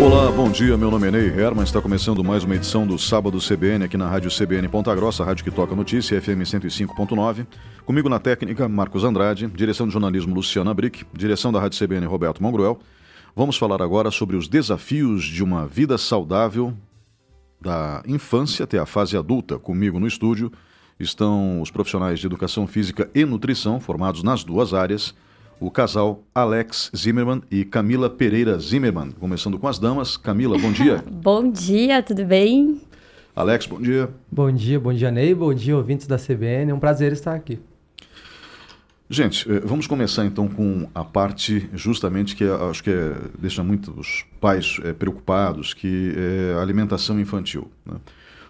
Olá, bom dia. Meu nome é Ney Herman. Está começando mais uma edição do Sábado CBN aqui na Rádio CBN Ponta Grossa, rádio que toca notícia, FM 105.9. Comigo na técnica, Marcos Andrade, direção de jornalismo Luciana Brick, direção da Rádio CBN Roberto Mongruel. Vamos falar agora sobre os desafios de uma vida saudável da infância até a fase adulta. Comigo no estúdio estão os profissionais de educação física e nutrição, formados nas duas áreas o casal Alex Zimmermann e Camila Pereira Zimmermann. Começando com as damas. Camila, bom dia. bom dia, tudo bem? Alex, bom dia. Bom dia, bom dia, Ney. Bom dia, ouvintes da CBN. É um prazer estar aqui. Gente, eh, vamos começar então com a parte justamente que acho que é, deixa muitos pais é, preocupados, que é a alimentação infantil. Né?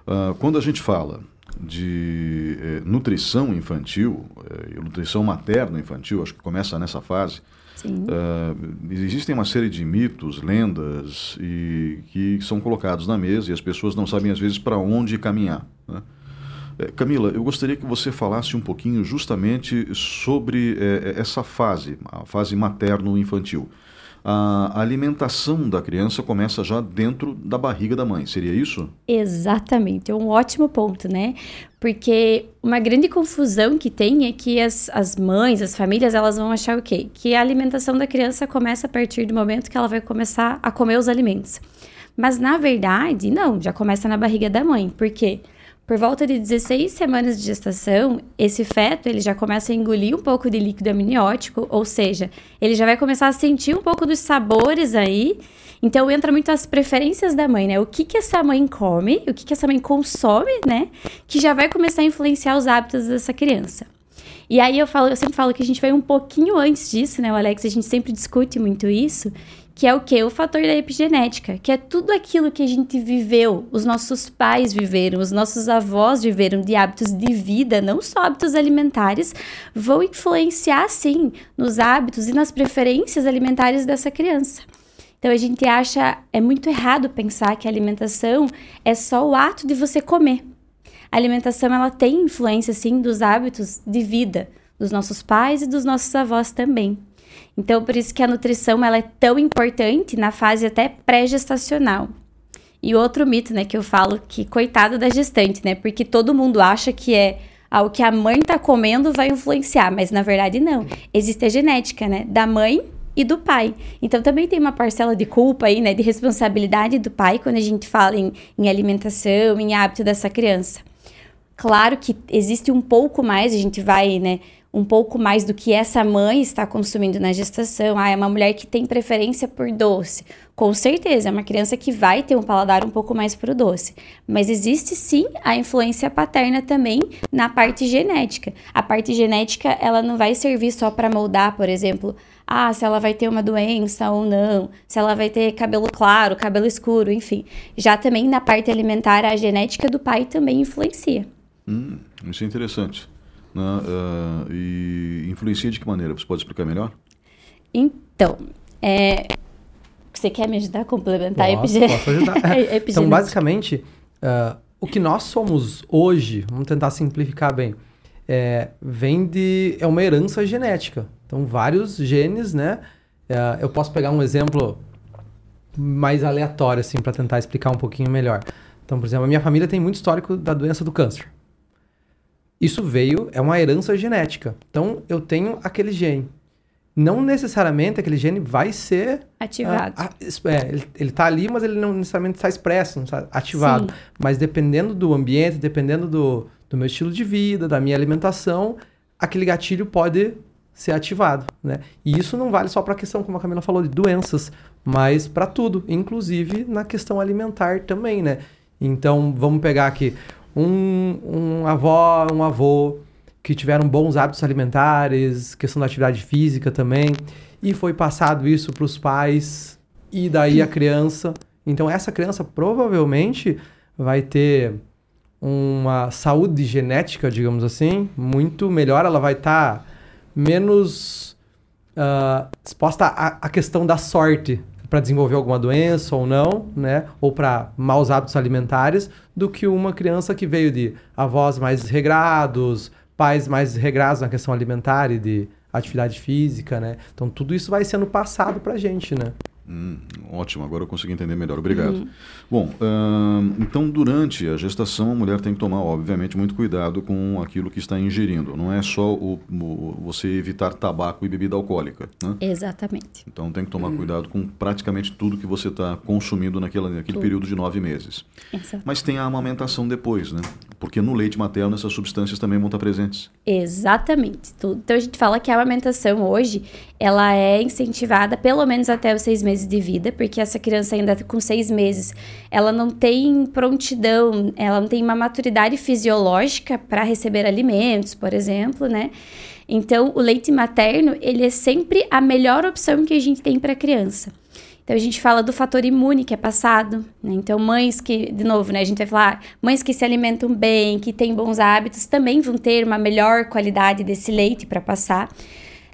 Uh, quando a gente fala de eh, nutrição infantil, eh, nutrição materna infantil, acho que começa nessa fase. Uh, existem uma série de mitos, lendas e que são colocados na mesa e as pessoas não sabem às vezes para onde caminhar. Né? Eh, Camila, eu gostaria que você falasse um pouquinho justamente sobre eh, essa fase, a fase materno-infantil a alimentação da criança começa já dentro da barriga da mãe. Seria isso? Exatamente. É um ótimo ponto, né? Porque uma grande confusão que tem é que as, as mães, as famílias, elas vão achar o quê? Que a alimentação da criança começa a partir do momento que ela vai começar a comer os alimentos. Mas na verdade, não, já começa na barriga da mãe. Por quê? Por volta de 16 semanas de gestação, esse feto ele já começa a engolir um pouco de líquido amniótico, ou seja, ele já vai começar a sentir um pouco dos sabores aí. Então entra muito as preferências da mãe, né? O que que essa mãe come, o que que essa mãe consome, né? Que já vai começar a influenciar os hábitos dessa criança. E aí eu falo, eu sempre falo que a gente vai um pouquinho antes disso, né, o Alex? A gente sempre discute muito isso, que é o que? O fator da epigenética, que é tudo aquilo que a gente viveu, os nossos pais viveram, os nossos avós viveram de hábitos de vida, não só hábitos alimentares, vão influenciar sim nos hábitos e nas preferências alimentares dessa criança. Então a gente acha é muito errado pensar que a alimentação é só o ato de você comer. A alimentação ela tem influência sim dos hábitos de vida dos nossos pais e dos nossos avós também. Então, por isso que a nutrição ela é tão importante na fase até pré-gestacional. E outro mito, né, que eu falo que coitado da gestante, né? Porque todo mundo acha que é ah, o que a mãe tá comendo vai influenciar, mas na verdade não. Existe a genética, né, da mãe e do pai. Então também tem uma parcela de culpa aí, né, de responsabilidade do pai quando a gente fala em, em alimentação, em hábito dessa criança. Claro que existe um pouco mais, a gente vai, né, um pouco mais do que essa mãe está consumindo na gestação. Ah, é uma mulher que tem preferência por doce. Com certeza, é uma criança que vai ter um paladar um pouco mais para o doce. Mas existe sim a influência paterna também na parte genética. A parte genética, ela não vai servir só para moldar, por exemplo, ah, se ela vai ter uma doença ou não, se ela vai ter cabelo claro, cabelo escuro, enfim. Já também na parte alimentar, a genética do pai também influencia. Hum, isso é interessante. Né? Uh, e influencia de que maneira? Você pode explicar melhor? Então, é, você quer me ajudar a complementar posso, a epigenética? Posso ajudar. É, então, basicamente, uh, o que nós somos hoje, vamos tentar simplificar bem, é, vem de... é uma herança genética. Então, vários genes, né? Uh, eu posso pegar um exemplo mais aleatório, assim, para tentar explicar um pouquinho melhor. Então, por exemplo, a minha família tem muito histórico da doença do câncer. Isso veio, é uma herança genética. Então, eu tenho aquele gene. Não necessariamente aquele gene vai ser ativado. Ah, ah, é, ele, ele tá ali, mas ele não necessariamente está expresso, não está ativado. Sim. Mas dependendo do ambiente, dependendo do, do meu estilo de vida, da minha alimentação, aquele gatilho pode ser ativado, né? E isso não vale só para a questão, como a Camila falou, de doenças, mas para tudo, inclusive na questão alimentar também, né? Então, vamos pegar aqui um, um avó, um avô que tiveram bons hábitos alimentares, questão da atividade física também, e foi passado isso para os pais e daí a criança. Então essa criança provavelmente vai ter uma saúde genética, digamos assim, muito melhor. Ela vai estar tá menos uh, à, à questão da sorte, para desenvolver alguma doença ou não, né? Ou para maus hábitos alimentares, do que uma criança que veio de avós mais regrados, pais mais regrados na questão alimentar e de atividade física, né? Então tudo isso vai sendo passado para a gente, né? Hum, ótimo, agora eu consegui entender melhor. Obrigado. Uhum. Bom, uh, então durante a gestação a mulher tem que tomar, obviamente, muito cuidado com aquilo que está ingerindo. Não é só o, o você evitar tabaco e bebida alcoólica. Né? Exatamente. Então tem que tomar uhum. cuidado com praticamente tudo que você está consumindo naquela, naquele tudo. período de nove meses. Exato. Mas tem a amamentação depois, né? Porque no leite materno essas substâncias também vão estar presentes. Exatamente. Então a gente fala que a amamentação hoje ela é incentivada pelo menos até os seis meses de vida, porque essa criança ainda com seis meses ela não tem prontidão, ela não tem uma maturidade fisiológica para receber alimentos, por exemplo, né? Então, o leite materno, ele é sempre a melhor opção que a gente tem para a criança. Então, a gente fala do fator imune que é passado, né? Então, mães que, de novo, né? A gente vai falar, mães que se alimentam bem, que têm bons hábitos, também vão ter uma melhor qualidade desse leite para passar.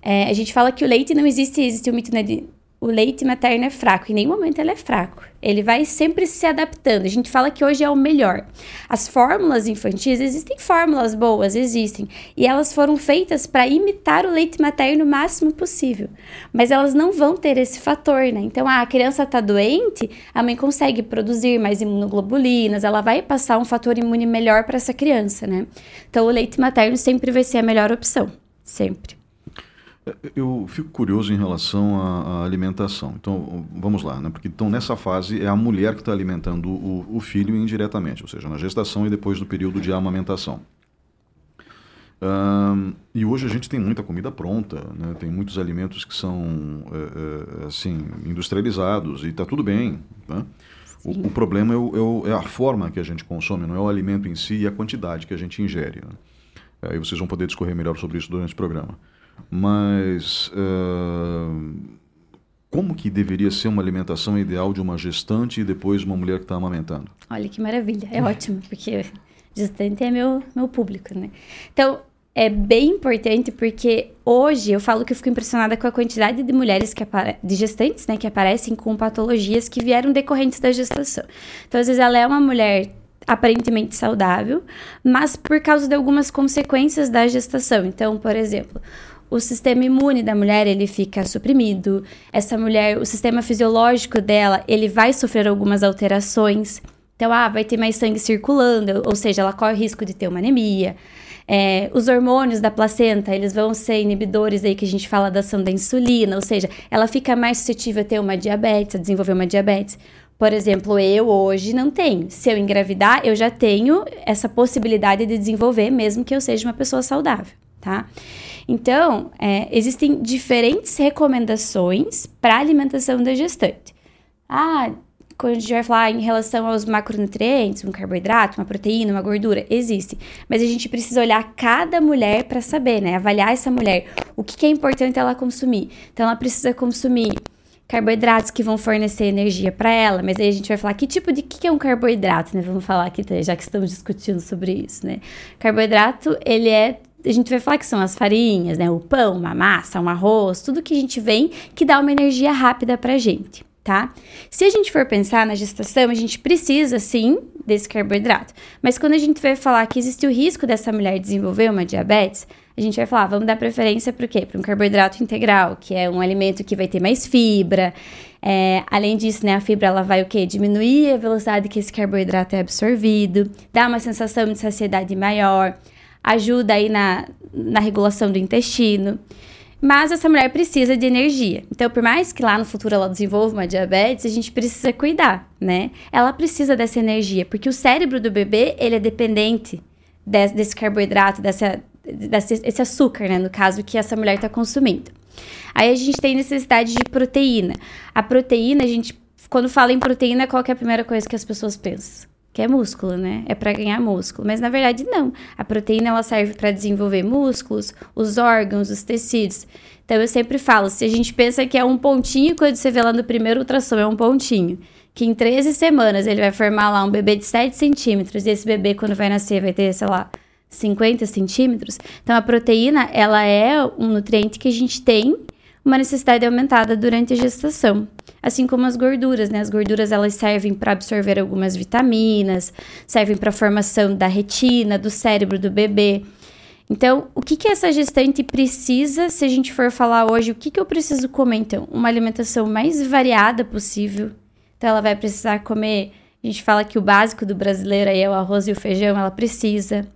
É, a gente fala que o leite não existe, existe o mito né, de o leite materno é fraco. Em nenhum momento ele é fraco. Ele vai sempre se adaptando. A gente fala que hoje é o melhor. As fórmulas infantis, existem fórmulas boas, existem. E elas foram feitas para imitar o leite materno o máximo possível. Mas elas não vão ter esse fator, né? Então, ah, a criança está doente, a mãe consegue produzir mais imunoglobulinas, ela vai passar um fator imune melhor para essa criança, né? Então, o leite materno sempre vai ser a melhor opção. Sempre. Eu fico curioso em relação à, à, alimentação. Então, vamos lá, né? Porque então nessa fase é a mulher que está alimentando o, o, filho indiretamente, ou seja, na gestação e depois no período de amamentação. Um, e hoje a gente tem muita comida pronta, né? tem muitos alimentos que são é, é, assim industrializados e está tudo bem. Né? O, o, problema é, o, é, a forma que a gente consome, não é o alimento em si e a quantidade que a gente ingere. Né? Aí vocês vão poder discorrer melhor sobre isso durante o programa. Mas uh, como que deveria ser uma alimentação ideal de uma gestante e depois uma mulher que está amamentando? Olha que maravilha, é ótimo, porque gestante é meu, meu público, né? Então, é bem importante porque hoje eu falo que eu fico impressionada com a quantidade de mulheres que de gestantes, né, que aparecem com patologias que vieram decorrentes da gestação. Então, às vezes ela é uma mulher aparentemente saudável, mas por causa de algumas consequências da gestação. Então, por exemplo, o sistema imune da mulher ele fica suprimido. Essa mulher, o sistema fisiológico dela, ele vai sofrer algumas alterações. Então, ah, vai ter mais sangue circulando, ou seja, ela corre risco de ter uma anemia. É, os hormônios da placenta, eles vão ser inibidores aí que a gente fala da ação da insulina, ou seja, ela fica mais suscetível a ter uma diabetes, a desenvolver uma diabetes. Por exemplo, eu hoje não tenho. Se eu engravidar, eu já tenho essa possibilidade de desenvolver, mesmo que eu seja uma pessoa saudável, tá? Então, é, existem diferentes recomendações para alimentação da gestante. Ah, quando a gente vai falar em relação aos macronutrientes, um carboidrato, uma proteína, uma gordura, existe. Mas a gente precisa olhar cada mulher para saber, né? Avaliar essa mulher, o que, que é importante ela consumir. Então, ela precisa consumir carboidratos que vão fornecer energia para ela, mas aí a gente vai falar que tipo de que é um carboidrato, né? Vamos falar aqui, já que estamos discutindo sobre isso, né? Carboidrato, ele é a gente vai falar que são as farinhas, né? O pão, uma massa, um arroz, tudo que a gente vem que dá uma energia rápida pra gente, tá? Se a gente for pensar na gestação, a gente precisa sim desse carboidrato. Mas quando a gente vai falar que existe o risco dessa mulher desenvolver uma diabetes, a gente vai falar, vamos dar preferência para o quê? Para um carboidrato integral, que é um alimento que vai ter mais fibra. É, além disso, né, a fibra ela vai o quê? Diminuir a velocidade que esse carboidrato é absorvido, dá uma sensação de saciedade maior ajuda aí na, na regulação do intestino. Mas essa mulher precisa de energia. Então, por mais que lá no futuro ela desenvolva uma diabetes, a gente precisa cuidar, né? Ela precisa dessa energia, porque o cérebro do bebê, ele é dependente desse, desse carboidrato, dessa, desse esse açúcar, né? No caso, que essa mulher está consumindo. Aí a gente tem necessidade de proteína. A proteína, a gente, quando fala em proteína, qual é a primeira coisa que as pessoas pensam? Que é músculo, né? É para ganhar músculo. Mas na verdade não. A proteína ela serve para desenvolver músculos, os órgãos, os tecidos. Então eu sempre falo, se a gente pensa que é um pontinho quando você vê lá no primeiro ultrassom é um pontinho, que em 13 semanas ele vai formar lá um bebê de 7 centímetros e esse bebê quando vai nascer vai ter, sei lá, 50 centímetros. Então a proteína ela é um nutriente que a gente tem uma necessidade aumentada durante a gestação. Assim como as gorduras, né? As gorduras elas servem para absorver algumas vitaminas, servem para a formação da retina, do cérebro do bebê. Então, o que, que essa gestante precisa, se a gente for falar hoje, o que, que eu preciso comer? Então, uma alimentação mais variada possível. Então, ela vai precisar comer. A gente fala que o básico do brasileiro aí é o arroz e o feijão, ela precisa.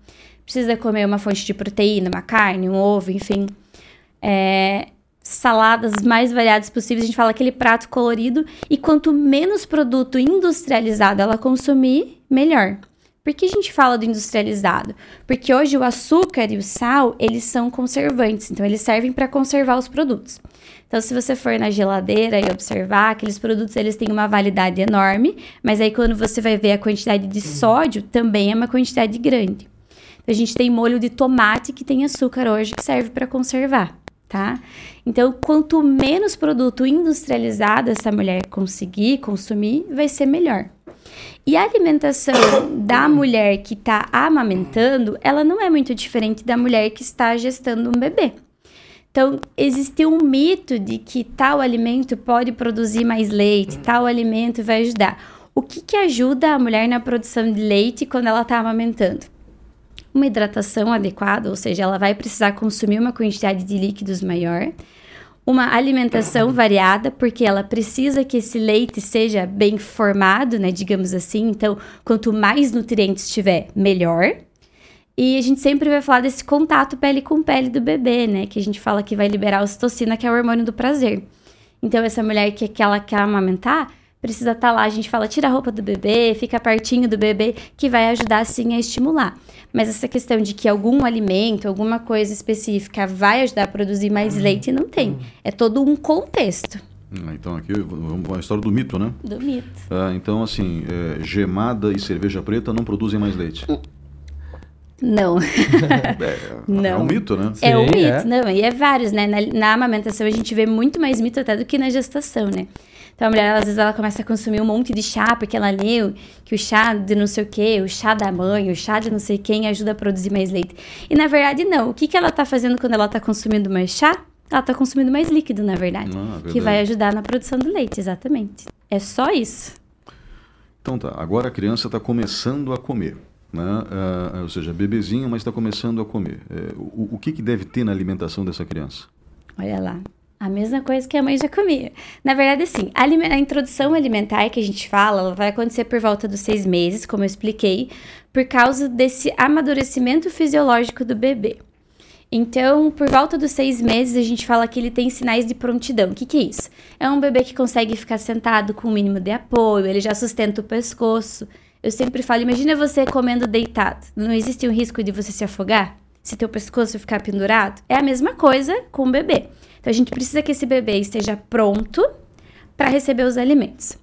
Precisa comer uma fonte de proteína, uma carne, um ovo, enfim. É, saladas mais variadas possíveis. A gente fala aquele prato colorido. E quanto menos produto industrializado ela consumir, melhor. Por que a gente fala do industrializado? Porque hoje o açúcar e o sal, eles são conservantes, então eles servem para conservar os produtos. Então, se você for na geladeira e observar, aqueles produtos eles têm uma validade enorme, mas aí quando você vai ver a quantidade de sódio, também é uma quantidade grande. Então, a gente tem molho de tomate que tem açúcar hoje que serve para conservar, tá? Então, quanto menos produto industrializado essa mulher conseguir consumir, vai ser melhor. E a alimentação da mulher que está amamentando, ela não é muito diferente da mulher que está gestando um bebê. Então, existe um mito de que tal alimento pode produzir mais leite, tal alimento vai ajudar. O que, que ajuda a mulher na produção de leite quando ela está amamentando? Uma hidratação adequada, ou seja, ela vai precisar consumir uma quantidade de líquidos maior uma alimentação variada, porque ela precisa que esse leite seja bem formado, né, digamos assim. Então, quanto mais nutrientes tiver, melhor. E a gente sempre vai falar desse contato pele com pele do bebê, né, que a gente fala que vai liberar a ocitocina, que é o hormônio do prazer. Então, essa mulher que, que ela quer amamentar, precisa estar tá lá. A gente fala, tira a roupa do bebê, fica pertinho do bebê, que vai ajudar sim a estimular. Mas essa questão de que algum alimento, alguma coisa específica vai ajudar a produzir mais uhum. leite, não tem. Uhum. É todo um contexto. Ah, então aqui vamos a história do mito, né? Do mito. Ah, então, assim, é, gemada e cerveja preta não produzem mais leite. Não. é, não. É um mito, né? é um mito, é. não. E é vários, né? Na, na amamentação a gente vê muito mais mito até do que na gestação, né? Então a mulher, às vezes, ela começa a consumir um monte de chá, porque ela leu que o chá de não sei o quê, o chá da mãe, o chá de não sei quem ajuda a produzir mais leite. E na verdade, não. O que, que ela tá fazendo quando ela tá consumindo mais chá? Ela tá consumindo mais líquido, na verdade. Ah, verdade. Que vai ajudar na produção do leite, exatamente. É só isso. Então tá, agora a criança está começando a comer. Né? Uh, ou seja, bebezinho, mas está começando a comer. Uh, o, o que, que deve ter na alimentação dessa criança? Olha lá, a mesma coisa que a mãe já comia. Na verdade, assim, a, a, introdução alimentar que a gente fala, vai acontecer por volta dos seis meses, como eu expliquei, por causa desse amadurecimento fisiológico do bebê. Então, por volta dos seis meses, a gente fala que ele tem sinais de prontidão. O que, que é isso? É um bebê que consegue ficar sentado com o um mínimo de apoio, ele já sustenta o pescoço. Eu sempre falo, imagina você comendo deitado. Não existe um risco de você se afogar? Se teu pescoço ficar pendurado? É a mesma coisa com o bebê. Então a gente precisa que esse bebê esteja pronto para receber os alimentos.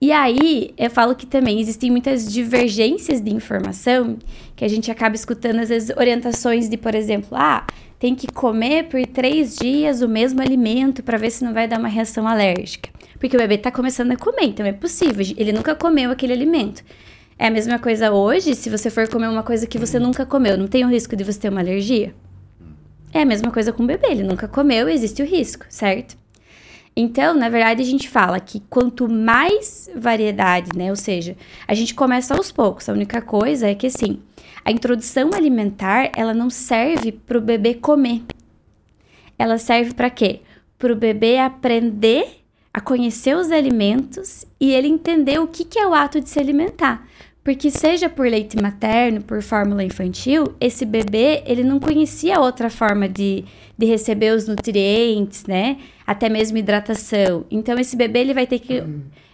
E aí, eu falo que também existem muitas divergências de informação que a gente acaba escutando, às vezes, orientações de, por exemplo, ah, tem que comer por três dias o mesmo alimento para ver se não vai dar uma reação alérgica. Porque o bebê está começando a comer, então é possível, ele nunca comeu aquele alimento. É a mesma coisa hoje, se você for comer uma coisa que você nunca comeu, não tem o risco de você ter uma alergia? É a mesma coisa com o bebê, ele nunca comeu, existe o risco, certo? Então, na verdade, a gente fala que quanto mais variedade, né? Ou seja, a gente começa aos poucos. A única coisa é que, assim, a introdução alimentar, ela não serve para o bebê comer. Ela serve para quê? Para o bebê aprender a conhecer os alimentos e ele entender o que, que é o ato de se alimentar. Porque seja por leite materno, por fórmula infantil, esse bebê, ele não conhecia outra forma de, de receber os nutrientes, né? Até mesmo hidratação. Então, esse bebê, ele vai ter que...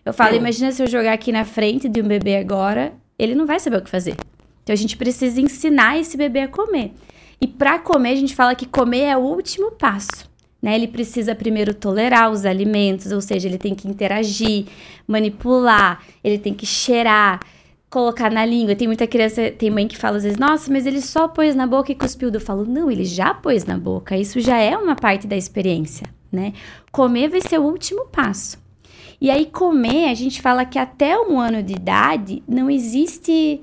Eu falo, imagina se eu jogar aqui na frente de um bebê agora, ele não vai saber o que fazer. Então, a gente precisa ensinar esse bebê a comer. E para comer, a gente fala que comer é o último passo. Né? Ele precisa primeiro tolerar os alimentos, ou seja, ele tem que interagir, manipular, ele tem que cheirar, colocar na língua. Tem muita criança, tem mãe que fala às vezes, nossa, mas ele só pôs na boca e cuspiu. Eu falo, não, ele já pôs na boca. Isso já é uma parte da experiência, né? Comer vai ser o último passo. E aí, comer, a gente fala que até um ano de idade não existe.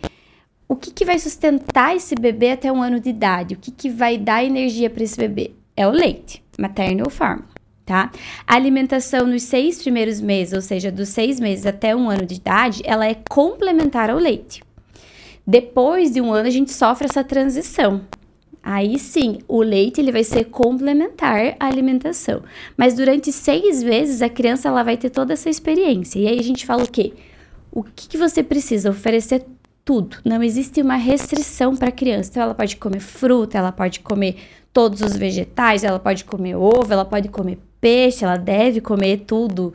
O que, que vai sustentar esse bebê até um ano de idade? O que, que vai dar energia para esse bebê? É o leite, materno ou fórmula tá? A alimentação nos seis primeiros meses, ou seja, dos seis meses até um ano de idade, ela é complementar ao leite. Depois de um ano, a gente sofre essa transição. Aí sim, o leite ele vai ser complementar à alimentação. Mas durante seis vezes a criança ela vai ter toda essa experiência. E aí a gente fala o quê? O que, que você precisa oferecer tudo. Não existe uma restrição para a criança. Então, ela pode comer fruta, ela pode comer todos os vegetais, ela pode comer ovo, ela pode comer peixe, ela deve comer tudo.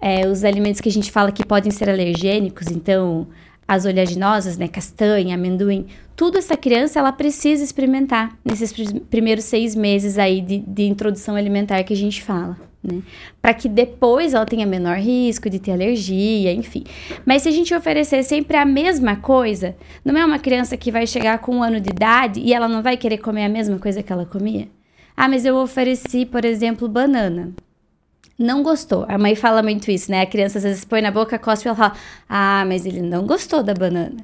É, os alimentos que a gente fala que podem ser alergênicos, então as oleaginosas, né, castanha, amendoim, tudo essa criança ela precisa experimentar nesses primeiros seis meses aí de, de introdução alimentar que a gente fala né? Para que depois ela tenha menor risco de ter alergia, enfim. Mas se a gente oferecer sempre a mesma coisa, não é uma criança que vai chegar com um ano de idade e ela não vai querer comer a mesma coisa que ela comia? Ah, mas eu ofereci, por exemplo, banana. Não gostou. A mãe fala muito isso, né? A criança às vezes põe na boca, cospe e ela fala: Ah, mas ele não gostou da banana.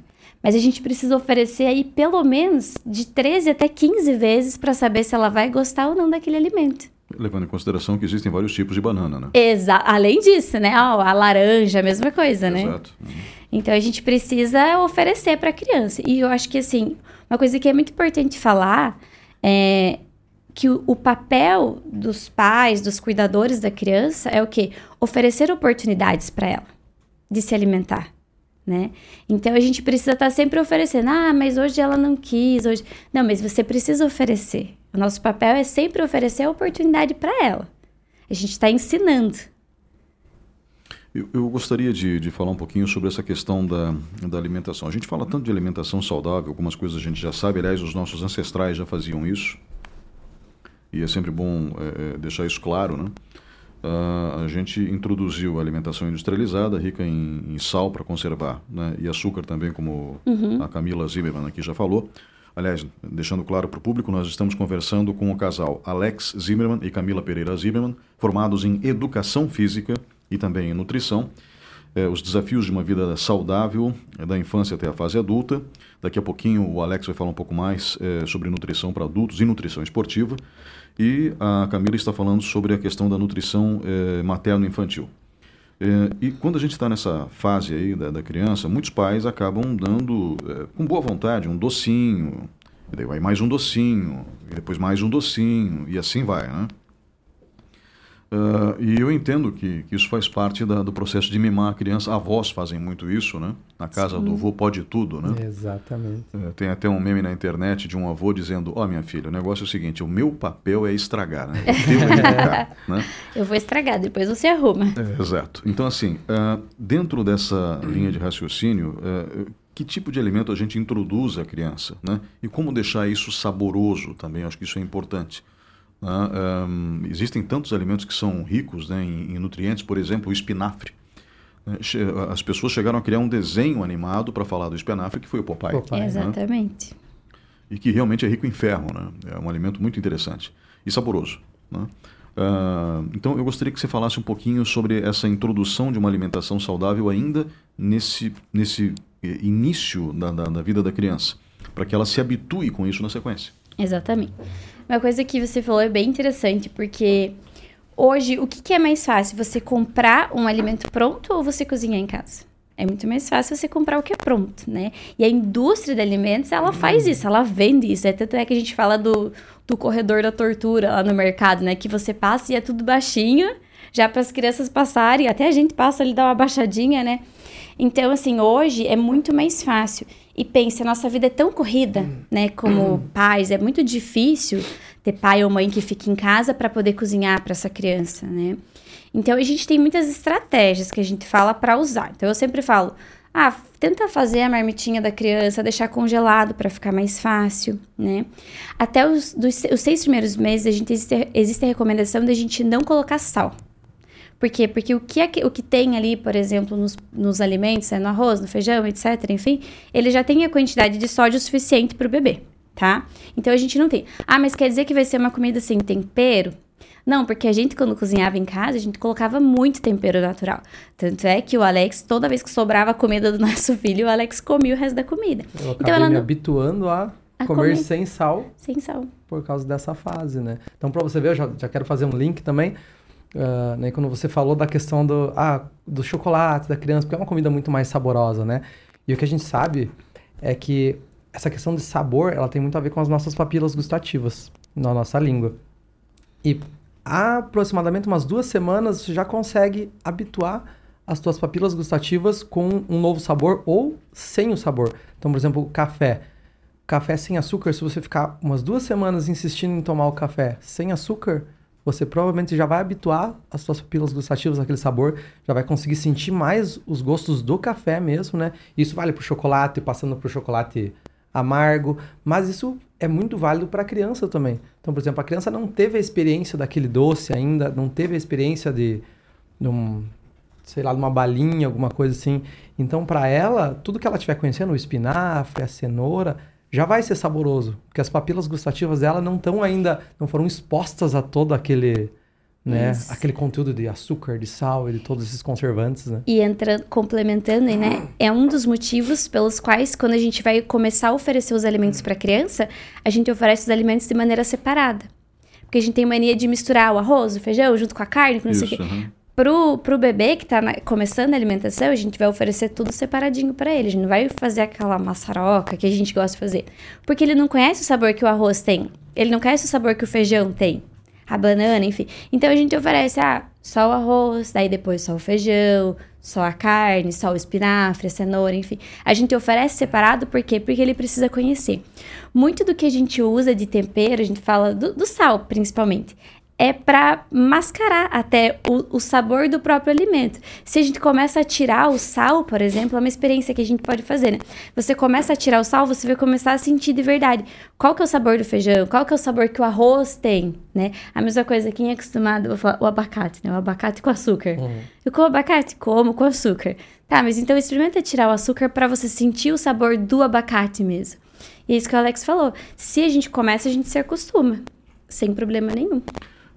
Mas a gente precisa oferecer aí pelo menos de 13 até 15 vezes para saber se ela vai gostar ou não daquele alimento. Levando em consideração que existem vários tipos de banana, né? Exato. Além disso, né? Oh, a laranja, a mesma coisa, né? Exato. Então a gente precisa oferecer para a criança. E eu acho que assim, uma coisa que é muito importante falar é que o, papel dos pais, dos cuidadores da criança é o quê? Oferecer oportunidades para ela de se alimentar né? Então a gente precisa estar tá sempre oferecendo. Ah, mas hoje ela não quis, hoje. Não, mas você precisa oferecer. O nosso papel é sempre oferecer a oportunidade para ela. A gente está ensinando. Eu, eu gostaria de, de, falar um pouquinho sobre essa questão da, da alimentação. A gente fala tanto de alimentação saudável, algumas coisas a gente já sabe, aliás, os nossos ancestrais já faziam isso. E é sempre bom é, deixar isso claro, né? Uh, a gente introduziu a alimentação industrializada, rica em, em sal para conservar, né? e açúcar também, como uhum. a Camila Zimmermann aqui já falou. Aliás, deixando claro para o público, nós estamos conversando com o casal Alex Zimmermann e Camila Pereira Zimmermann, formados em educação física e também em nutrição. É, os desafios de uma vida saudável, é, da infância até a fase adulta. Daqui a pouquinho o Alex vai falar um pouco mais é, sobre nutrição para adultos e nutrição esportiva. E a Camila está falando sobre a questão da nutrição é, materno-infantil. É, e quando a gente está nessa fase aí da, da, criança, muitos pais acabam dando, é, com boa vontade, um docinho, e daí vai mais um docinho, e depois mais um docinho, e assim vai, né? Uh, e eu entendo que, que isso faz parte da, do processo de mimar a criança. Avós fazem muito isso, né? Na casa Sim. do avô pode tudo, né? Exatamente. Uh, tem até um meme na internet de um avô dizendo: Ó, oh, minha filha, o negócio é o seguinte: o meu papel é estragar, né? O teu é educar, né? Eu vou estragar, depois você arruma. É, exato. Então, assim, uh, dentro dessa linha de raciocínio, que tipo de alimento a gente introduz à criança, né? E como deixar isso saboroso também, acho que isso é importante. Um, existem tantos alimentos que são ricos né, em, em, nutrientes, por exemplo, o espinafre. Né, as pessoas chegaram a criar um desenho animado para falar do espinafre, que foi o Popeye. Popeye né? Exatamente. E que realmente é rico em ferro, né? É um alimento muito interessante e saboroso. Né? Uh, então, eu gostaria que você falasse um pouquinho sobre essa introdução de uma alimentação saudável ainda nesse, nesse eh, início da, da, da vida da criança, para que ela se habitue com isso na sequência. Exatamente. Uma coisa que você falou é bem interessante, porque hoje o que, que é mais fácil? Você comprar um alimento pronto ou você cozinhar em casa? É muito mais fácil você comprar o que é pronto, né? E a indústria de alimentos, ela faz isso, ela vende isso. É tanto é que a gente fala do, do corredor da tortura lá no mercado, né? Que você passa e é tudo baixinho, já para as crianças passarem, até a gente passa ali, dá uma baixadinha, né? Então, assim, hoje é muito mais fácil. E pense, a nossa vida é tão corrida, né? Como pais, é muito difícil ter pai ou mãe que fique em casa para poder cozinhar para essa criança, né? Então a gente tem muitas estratégias que a gente fala para usar. Então eu sempre falo: ah, tenta fazer a marmitinha da criança, deixar congelado para ficar mais fácil, né? Até os, dos, os seis primeiros meses, a gente existe, existe a recomendação da gente não colocar sal. Por quê? Porque o que, é que, o que tem ali, por exemplo, nos, nos alimentos, é no arroz, no feijão, etc., enfim, ele já tem a quantidade de sódio suficiente para o bebê, tá? Então a gente não tem. Ah, mas quer dizer que vai ser uma comida sem tempero? Não, porque a gente, quando cozinhava em casa, a gente colocava muito tempero natural. Tanto é que o Alex, toda vez que sobrava a comida do nosso filho, o Alex comia o resto da comida. Eu então ela me não... habituando a, a comer, comer, sem sal. Sem sal. Por causa dessa fase, né? Então, para você ver, eu já, já quero fazer um link também. Uh, né, quando você falou da questão do, ah, do chocolate da criança, porque é uma comida muito mais saborosa, né? E o que a gente sabe é que essa questão de sabor, ela tem muito a ver com as nossas papilas gustativas na nossa língua. E há aproximadamente umas duas semanas você já consegue habituar as tuas papilas gustativas com um novo sabor ou sem o sabor. Então, por exemplo, café. Café sem açúcar, se você ficar umas duas semanas insistindo em tomar o café sem açúcar, você provavelmente já vai habituar as suas papilas gustativas àquele sabor, já vai conseguir sentir mais os gostos do café mesmo, né? Isso vale para o chocolate, passando para o chocolate amargo, mas isso é muito válido para a criança também. Então, por exemplo, a criança não teve a experiência daquele doce ainda, não teve a experiência de, de um, sei lá, de uma balinha, alguma coisa assim. Então, para ela, tudo que ela estiver conhecendo, o espinafre, a cenoura, já vai ser saboroso, porque as papilas gustativas dela não estão ainda, não foram expostas a todo aquele né? Isso. Aquele conteúdo de açúcar, de sal e de todos esses conservantes, né? E entrando, complementando, né? É um dos motivos pelos quais, quando a gente vai começar a oferecer os alimentos para a criança, a gente oferece os alimentos de maneira separada. Porque a gente tem mania de misturar o arroz, o feijão, junto com a carne, com não sei o quê. Uhum. Pro, pro bebê que tá na, começando a alimentação, a gente vai oferecer tudo separadinho para ele. A gente não vai fazer aquela maçaroca que a gente gosta de fazer. Porque ele não conhece o sabor que o arroz tem. Ele não conhece o sabor que o feijão tem a banana, enfim. Então a gente oferece ah, só o arroz, daí depois só o feijão, só a carne, só o espinafre, a cenoura, enfim. A gente oferece separado por quê? Porque ele precisa conhecer. Muito do que a gente usa de tempero, a gente fala do, do sal, principalmente, é para mascarar até o, o, sabor do próprio alimento. Se a gente começa a tirar o sal, por exemplo, é uma experiência que a gente pode fazer, né? Você começa a tirar o sal, você vai começar a sentir de verdade qual que é o sabor do feijão, qual que é o sabor que o arroz tem, né? A mesma coisa, quem é acostumado, vou falar, o abacate, né? O abacate com açúcar. Uhum. Eu como abacate? Como com açúcar. Tá, mas então experimenta tirar o açúcar para você sentir o sabor do abacate mesmo. E é isso que o Alex falou. Se a gente começa, a gente se acostuma, sem problema nenhum.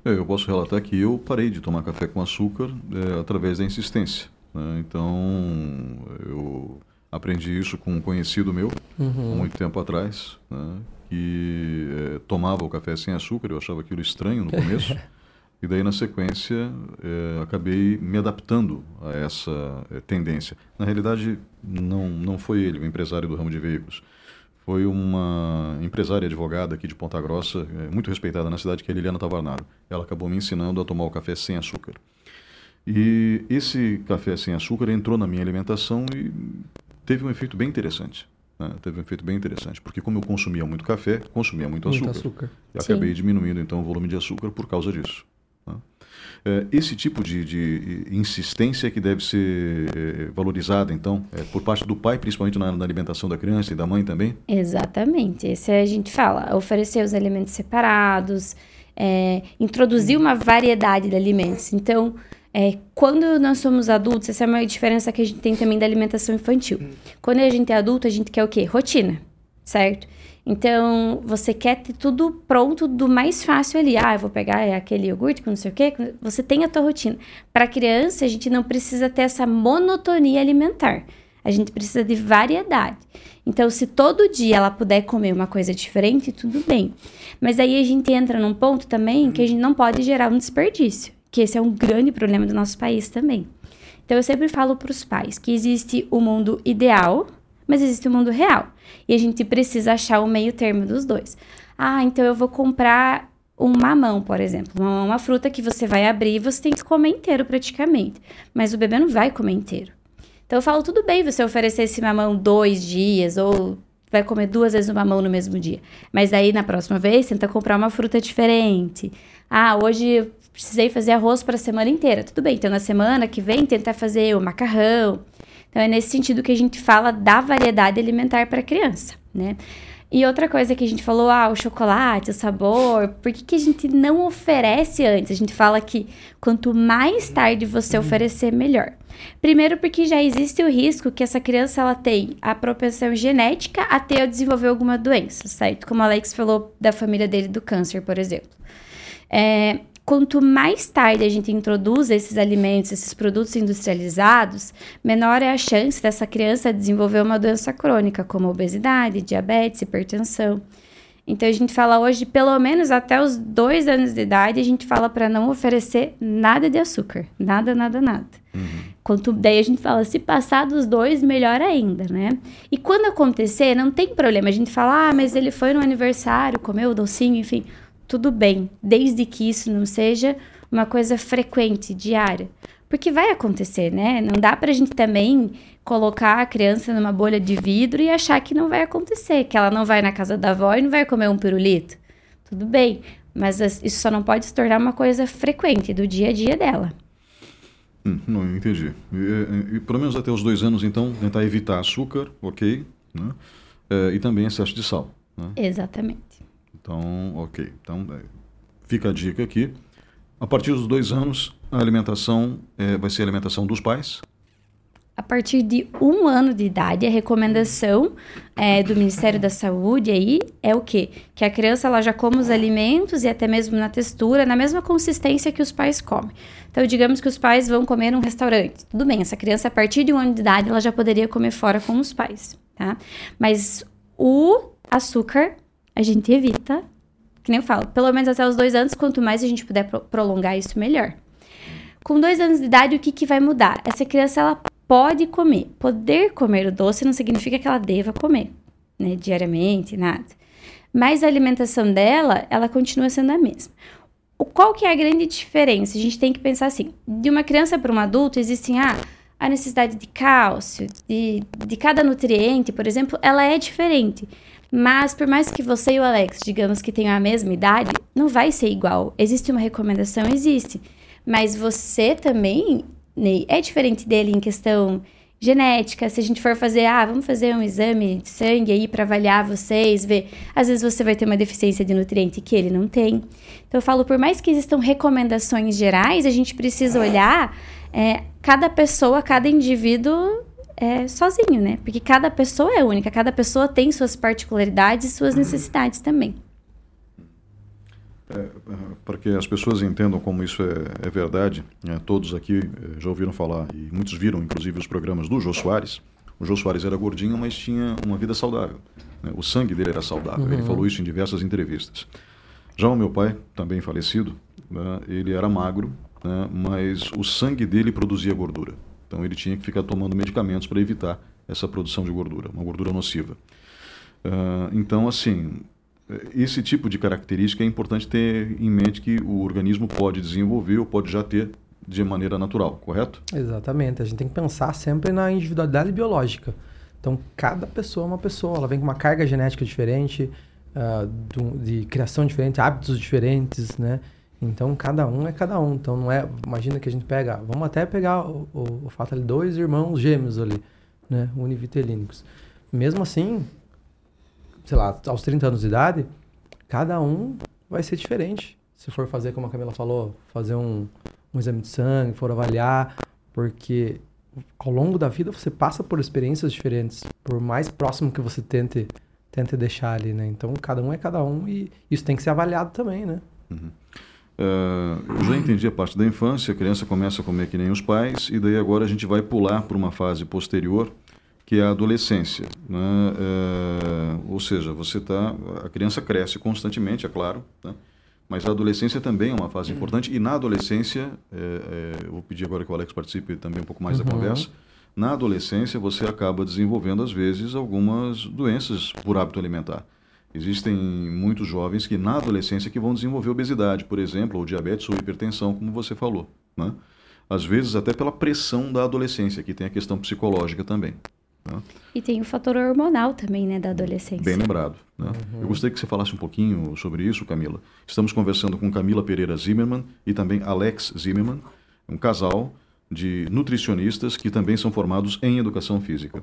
É, eu posso relatar que eu parei de tomar café com açúcar é, através da insistência. Né? Então, eu aprendi isso com um conhecido meu, uhum. muito tempo atrás, né? que é, tomava o café sem açúcar, eu achava aquilo estranho no começo. e daí, na sequência, é, acabei me adaptando a essa é, tendência. Na realidade, não, não foi ele, o empresário do ramo de veículos foi uma empresária advogada aqui de Ponta Grossa, é, muito respeitada na cidade, que é a Liliana Tavarnado. Ela acabou me ensinando a tomar o café sem açúcar. E esse café sem açúcar entrou na minha alimentação e teve um efeito bem interessante. Né? Teve um efeito bem interessante, porque como eu consumia muito café, consumia muito, muito açúcar. açúcar. E acabei diminuindo então o volume de açúcar por causa disso. É, esse tipo de, de, insistência que deve ser é, valorizada, então, é, por parte do pai, principalmente na, na, alimentação da criança e da mãe também? Exatamente. Esse a gente fala, oferecer os alimentos separados, é, introduzir uma variedade de alimentos. Então, é, quando nós somos adultos, essa é uma diferença que a gente tem também da alimentação infantil. Quando a gente é adulto, a gente quer o quê? Rotina, certo? Então, você quer ter tudo pronto do mais fácil ali. Ah, eu vou pegar aquele iogurte com não sei o quê. Você tem a tua rotina. Para criança, a gente não precisa ter essa monotonia alimentar. A gente precisa de variedade. Então, se todo dia ela puder comer uma coisa diferente, tudo bem. Mas aí a gente entra num ponto também que a gente não pode gerar um desperdício, que esse é um grande problema do nosso país também. Então, eu sempre falo para os pais que existe o mundo ideal, mas existe o mundo real. E a gente precisa achar o meio termo dos dois. Ah, então eu vou comprar um mamão, por exemplo. Uma, uma fruta que você vai abrir e você tem que comer inteiro praticamente. Mas o bebê não vai comer inteiro. Então eu falo, tudo bem você oferecer esse mamão dois dias ou vai comer duas vezes o mamão no mesmo dia. Mas aí na próxima vez tenta comprar uma fruta diferente. Ah, hoje precisei fazer arroz para a semana inteira. Tudo bem, então na semana que vem tentar fazer o macarrão. Então é nesse sentido que a gente fala da variedade alimentar para criança, né? E outra coisa que a gente falou, ah, o chocolate, o sabor, por que, que a gente não oferece antes? A gente fala que quanto mais tarde você oferecer, melhor. Primeiro porque já existe o risco que essa criança ela tem a propensão genética a ter ou desenvolver alguma doença, certo? Como a Alex falou da família dele do câncer, por exemplo. É, Quanto mais tarde a gente introduz esses alimentos, esses produtos industrializados, menor é a chance dessa criança desenvolver uma doença crônica, como obesidade, diabetes, hipertensão. Então a gente fala hoje, pelo menos até os dois anos de idade, a gente fala para não oferecer nada de açúcar. Nada, nada, nada. Uhum. Quanto, daí a gente fala, se passar dos dois, melhor ainda, né? E quando acontecer, não tem problema. A gente fala, ah, mas ele foi no aniversário, comeu o docinho, enfim, tudo bem, desde que isso não seja uma coisa frequente, diária. Porque vai acontecer, né? Não dá pra gente também colocar a criança numa bolha de vidro e achar que não vai acontecer, que ela não vai na casa da avó e não vai comer um pirulito. Tudo bem, mas isso só não pode se tornar uma coisa frequente do dia a dia dela. Hum, não entendi. E, e, pelo menos até os dois anos, então, tentar evitar açúcar, ok, né? É, e também excesso de sal. Né? Exatamente. Então, ok. Então, é, fica a dica aqui. A partir dos dois anos, a alimentação é, vai ser a alimentação dos pais, a partir de um ano de idade, a recomendação é, do Ministério da Saúde aí é o quê? Que a criança ela já come os alimentos e até mesmo na textura, na mesma consistência que os pais comem. Então, digamos que os pais vão comer num restaurante. Tudo bem, essa criança, a partir de um ano de idade, ela já poderia comer fora com os pais, tá? Mas o açúcar, a gente evita, que nem eu falo, pelo menos até os dois anos, quanto mais a gente puder prolongar isso, melhor. Com dois anos de idade, o que, que vai mudar? Essa criança, ela pode comer. Poder comer o doce não significa que ela deva comer, né, diariamente, nada. Mas a alimentação dela, ela continua sendo a mesma. O, qual que é a grande diferença? A gente tem que pensar assim, de uma criança para um adulto, existem ah, a necessidade de cálcio, de, de cada nutriente, por exemplo, ela é diferente. Mas por mais que você e o Alex, digamos que tenham a mesma idade, não vai ser igual. Existe uma recomendação? Existe. Mas você também Ney, é diferente dele em questão genética. Se a gente for fazer, ah, vamos fazer um exame de sangue aí para avaliar vocês, ver, às vezes você vai ter uma deficiência de nutriente que ele não tem. Então eu falo, por mais que existam recomendações gerais, a gente precisa olhar é, cada pessoa, cada indivíduo é, sozinho, né? Porque cada pessoa é única, cada pessoa tem suas particularidades e suas necessidades também. É, para que as pessoas entendam como isso é, é verdade, né, todos aqui é, já ouviram falar, e muitos viram inclusive os programas do Jô Soares. O Jô Soares era gordinho, mas tinha uma vida saudável. Né, o sangue dele era saudável. Uhum. Ele falou isso em diversas entrevistas. Já o meu pai, também falecido, né, ele era magro, né, mas o sangue dele produzia gordura. Então ele tinha que ficar tomando medicamentos para evitar essa produção de gordura, uma gordura nociva. Uh, então, assim, esse tipo de característica é importante ter em mente que o organismo pode desenvolver ou pode já ter de maneira natural, correto? Exatamente. A gente tem que pensar sempre na individualidade biológica. Então, cada pessoa é uma pessoa, ela vem com uma carga genética diferente, uh, de, de, criação diferente, hábitos diferentes, né? Então, cada um é cada um. Então, não é... Imagina que a gente pega... Vamos até pegar o, o, o fato de dois irmãos gêmeos ali, né? Univitelínicos. Mesmo assim, sei lá, aos 30 anos de idade, cada um vai ser diferente. Se for fazer, como a Camila falou, fazer um, um exame de sangue, for avaliar, porque ao longo da vida você passa por experiências diferentes, por mais próximo que você tente tente deixar ali, né? Então cada um é cada um e isso tem que ser avaliado também, né? Uhum. Uh, eu já entendi a parte da infância, a criança começa a comer que nem os pais e daí agora a gente vai pular para uma fase posterior que é a adolescência. Né? É, ou seja, você tá, a criança cresce constantemente, é claro, né? mas a adolescência também é uma fase uhum. importante. E na adolescência, é, é, eu vou pedir agora que o Alex participe também um pouco mais uhum. da conversa. Na adolescência, você acaba desenvolvendo, às vezes, algumas doenças por hábito alimentar. Existem muitos jovens que, na adolescência, que vão desenvolver obesidade, por exemplo, ou diabetes ou hipertensão, como você falou. Né? Às vezes, até pela pressão da adolescência, que tem a questão psicológica também. Né? E tem o fator hormonal também, né, da adolescência. Bem lembrado. Né? Uhum. Eu gostaria que você falasse um pouquinho sobre isso, Camila. Estamos conversando com Camila Pereira Zimmermann e também Alex Zimmermann, um casal de nutricionistas que também são formados em educação física.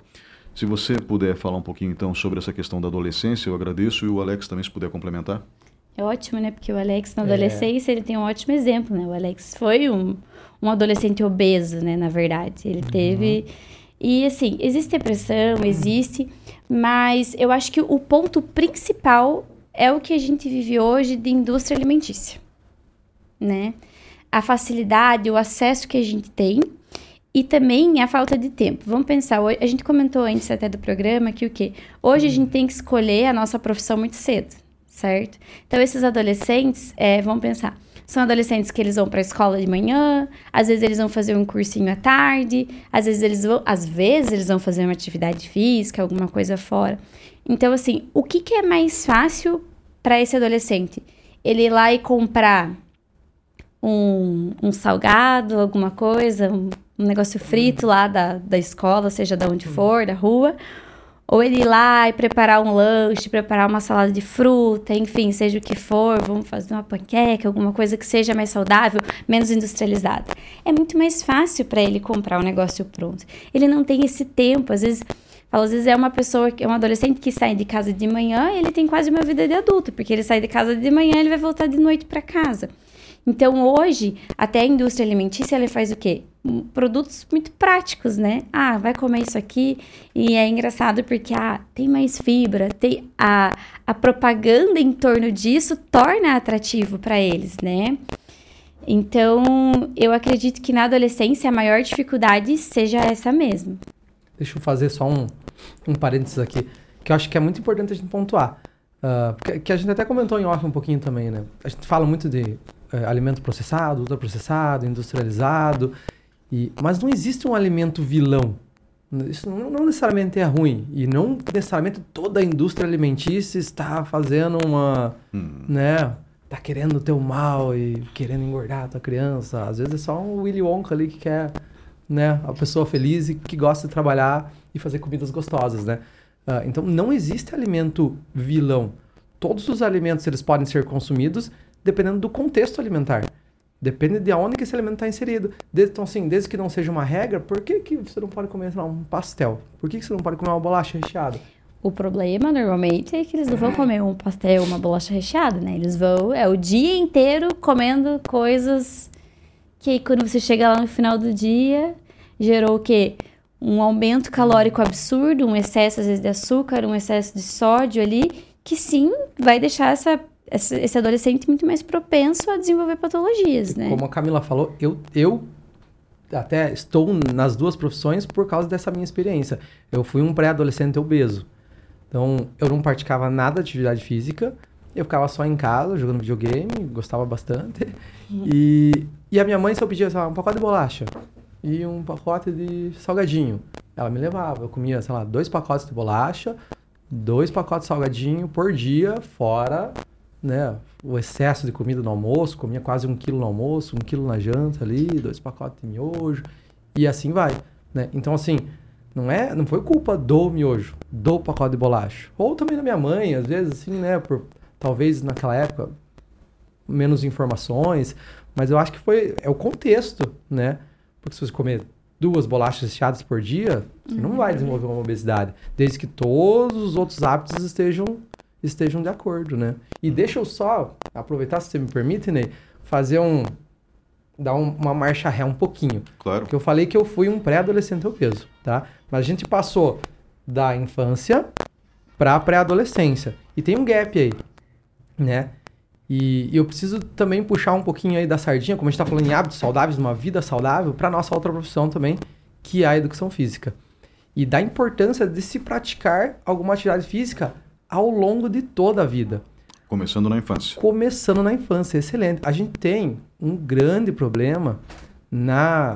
Se você puder falar um pouquinho então sobre essa questão da adolescência, eu agradeço e o Alex também se puder complementar. É ótimo, né? Porque o Alex na é. adolescência é. ele tem um ótimo exemplo, né? O Alex foi um, um adolescente obeso, né? Na verdade, ele uhum. teve e assim, existe depressão, existe, mas eu acho que o ponto principal é o que a gente vive hoje de indústria alimentícia, né? A facilidade, o acesso que a gente tem e também a falta de tempo. Vamos pensar, a gente comentou antes até do programa que o quê? Hoje a gente tem que escolher a nossa profissão muito cedo, certo? Então esses adolescentes, é, vamos pensar, São adolescentes que eles vão para a escola de manhã, às vezes eles vão fazer um cursinho à tarde, às vezes eles vão, às vezes eles vão fazer uma atividade física, alguma coisa fora. Então, assim, o que, que é mais fácil para esse adolescente? Ele ir lá e comprar um, um salgado, alguma coisa, um, um negócio frito lá da, da escola, seja de onde for, da rua, ou ele ir lá e preparar um lanche, preparar uma salada de fruta, enfim, seja o que for, vamos fazer uma panqueca, alguma coisa que seja mais saudável, menos industrializada. É muito mais fácil para ele comprar um negócio pronto. Ele não tem esse tempo, às vezes às vezes é uma pessoa, é um adolescente que sai de casa de manhã e ele tem quase uma vida de adulto, porque ele sai de casa de manhã e ele vai voltar de noite para casa. Então, hoje, até a indústria alimentícia, ela faz o quê? Produtos muito práticos, né? Ah, vai comer isso aqui. E é engraçado porque, ah, tem mais fibra, tem a, a propaganda em torno disso torna atrativo para eles, né? Então, eu acredito que na adolescência a maior dificuldade seja essa mesmo. Deixa eu fazer só um, um parênteses aqui, que eu acho que é muito importante a gente pontuar. Uh, que, que, a gente até comentou em off um pouquinho também, né? A gente fala muito de uh, alimento processado, ultraprocessado, industrializado, e, mas não existe um alimento vilão. Isso não, não, necessariamente é ruim. E não necessariamente toda a indústria alimentícia está fazendo uma. Hum. né? Tá querendo o mal e querendo engordar a tua criança. Às vezes é só um Willy Wonka ali que quer né, a pessoa feliz e que gosta de trabalhar e fazer comidas gostosas, né? Uh, então, não existe alimento vilão. Todos os alimentos eles podem ser consumidos dependendo do contexto alimentar. Depende de onde que esse alimento está inserido. Desde, então, assim, desde que não seja uma regra, por que, que você não pode comer lá, um pastel? Por que, que você não pode comer uma bolacha recheada? O problema, normalmente, é que eles não vão comer um pastel, uma bolacha recheada, né? Eles vão, é o dia inteiro comendo coisas que aí, quando você chega lá no final do dia, gerou o quê? um aumento calórico absurdo, um excesso às vezes de açúcar, um excesso de sódio ali, que sim vai deixar essa, esse adolescente muito mais propenso a desenvolver patologias, né? Como a Camila falou, eu, eu até estou nas duas profissões por causa dessa minha experiência. Eu fui um pré-adolescente obeso. Então, eu não praticava nada de atividade física, eu ficava só em casa jogando videogame, gostava bastante. Uhum. E, e a minha mãe só pedia um pacote de bolacha e um pacote de salgadinho. Ela me levava, eu comia, sei lá, dois pacotes de bolacha, dois pacotes de salgadinho por dia, fora né, o excesso de comida no almoço, comia quase um quilo no almoço, um quilo na janta ali, dois pacotes de miojo, e assim vai. Né? Então, assim, não é, não foi culpa do miojo, do pacote de bolacha. Ou também da minha mãe, às vezes, assim, né, por talvez naquela época menos informações, mas eu acho que foi, é o contexto, né? Porque se você comer duas bolachas recheadas por dia, você não vai desenvolver uma obesidade, desde que todos os outros hábitos estejam estejam de acordo, né? E deixa eu só aproveitar, se você me permite, Ney, fazer um dar um, uma marcha ré um pouquinho. Claro. Porque eu falei que eu fui um pré-adolescente obeso, tá? Mas a gente passou da infância para pré-adolescência e tem um gap aí, né? E, e, eu preciso também puxar um pouquinho aí da sardinha, como a gente está falando em hábitos saudáveis, uma vida saudável, para nossa outra profissão também, que é a educação física. E da importância de se praticar alguma atividade física ao longo de toda a vida. Começando na infância. Começando na infância, excelente. A gente tem um grande problema na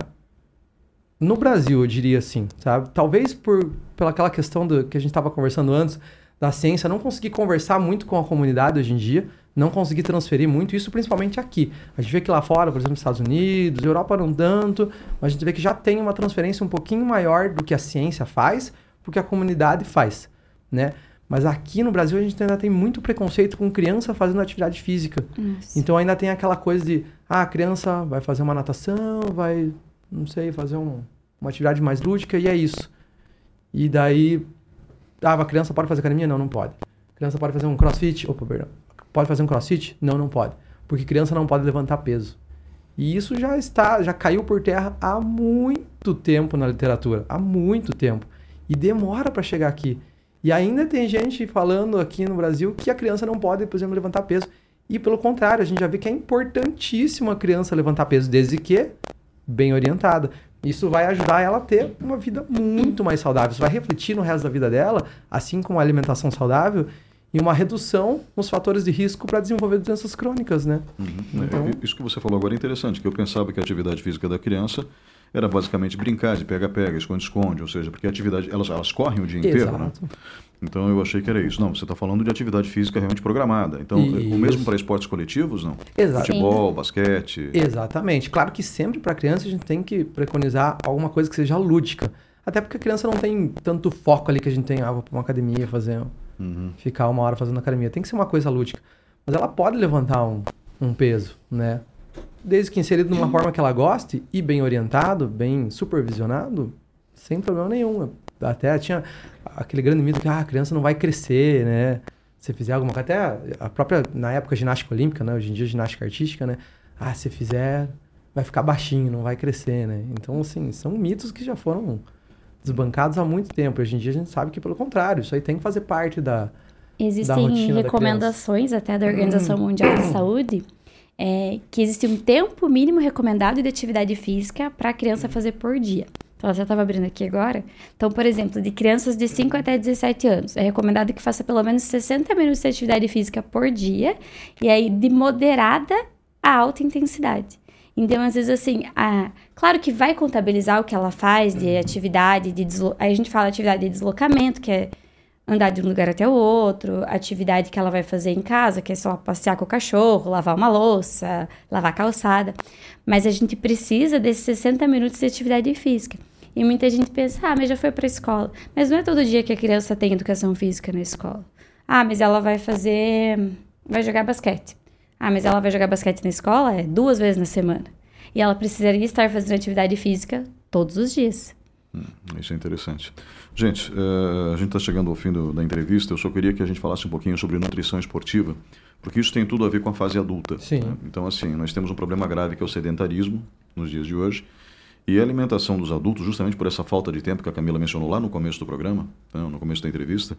no Brasil, eu diria assim, sabe? Talvez por pela aquela questão do que a gente estava conversando antes da ciência, não conseguir conversar muito com a comunidade hoje em dia, não conseguir transferir muito, isso principalmente aqui. A gente vê que lá fora, por exemplo, nos Estados Unidos, Europa não tanto, mas a gente vê que já tem uma transferência um pouquinho maior do que a ciência faz, porque a comunidade faz, né? Mas aqui no Brasil a gente ainda tem muito preconceito com criança fazendo atividade física. Isso. Então ainda tem aquela coisa de, ah, a criança vai fazer uma natação, vai, não sei, fazer um, uma atividade mais lúdica e é isso. E daí, ah, a criança pode fazer academia? Não, não pode. A criança pode fazer um crossfit? Opa, perdão. Pode fazer um crossfit? Não, não pode. Porque criança não pode levantar peso. E isso já está, já caiu por terra há muito tempo na literatura, há muito tempo. E demora para chegar aqui. E ainda tem gente falando aqui no Brasil que a criança não pode, por exemplo, levantar peso. E pelo contrário, a gente já vê que é importantíssimo a criança levantar peso, desde que bem orientada. Isso vai ajudar ela a ter uma vida muito mais saudável. Isso vai refletir no resto da vida dela, assim como a alimentação saudável, e uma redução nos fatores de risco para desenvolver doenças crônicas, né? Uhum. Então... Isso que você falou agora é interessante, que eu pensava que a atividade física da criança era basicamente brincar de pega-pega, esconde-esconde, ou seja, porque a atividade, elas, elas correm o dia inteiro, né? Exato. né? Então eu achei que era isso. Não, você está falando de atividade física realmente programada. Então, isso. o mesmo para esportes coletivos, não? Exato. Futebol, basquete. Exatamente. Claro que sempre para criança a gente tem que preconizar alguma coisa que seja lúdica. Até porque a criança não tem tanto foco ali que a gente tem, ah, vou para uma academia fazer. Uhum. Ficar uma hora fazendo academia. Tem que ser uma coisa lúdica. Mas ela pode levantar um, um peso, né? Desde que inserido de uma forma que ela goste e bem orientado, bem supervisionado, sem problema nenhum. Até tinha aquele grande mito que ah, a criança não vai crescer, né? Se fizer alguma coisa, até a própria, na época, ginástica olímpica, né? Hoje em dia, ginástica artística, né? Ah, se fizer, vai ficar baixinho, não vai crescer, né? Então, assim, são mitos que já foram desbancados há muito tempo. Hoje em dia, a gente sabe que, pelo contrário, isso aí tem que fazer parte da. Existem da recomendações até da Organização Mundial de Saúde é, que existe um tempo mínimo recomendado de atividade física para a criança fazer por dia. Então, você estava abrindo aqui agora. Então, por exemplo, de crianças de 5 até 17 anos, é recomendado que faça pelo menos 60 minutos de atividade física por dia, e aí de moderada a alta intensidade. Então, às vezes, assim, a... claro que vai contabilizar o que ela faz de atividade, de deslo... aí a gente fala atividade de deslocamento, que é andar de um lugar até o outro, atividade que ela vai fazer em casa, que é só passear com o cachorro, lavar uma louça, lavar a calçada. Mas a gente precisa desses 60 minutos de atividade física. E muita gente pensa, ah, mas já foi para a escola. Mas não é todo dia que a criança tem educação física na escola. Ah, mas ela vai fazer. vai jogar basquete. Ah, mas ela vai jogar basquete na escola? É duas vezes na semana. E ela precisaria estar fazendo atividade física todos os dias. Hum, isso é interessante. Gente, uh, a gente está chegando ao fim do, da entrevista. Eu só queria que a gente falasse um pouquinho sobre nutrição esportiva, porque isso tem tudo a ver com a fase adulta. Sim. Né? Então, assim, nós temos um problema grave que é o sedentarismo nos dias de hoje. E a alimentação dos adultos, justamente por essa falta de tempo que a Camila mencionou lá no começo do programa, né, no começo da entrevista,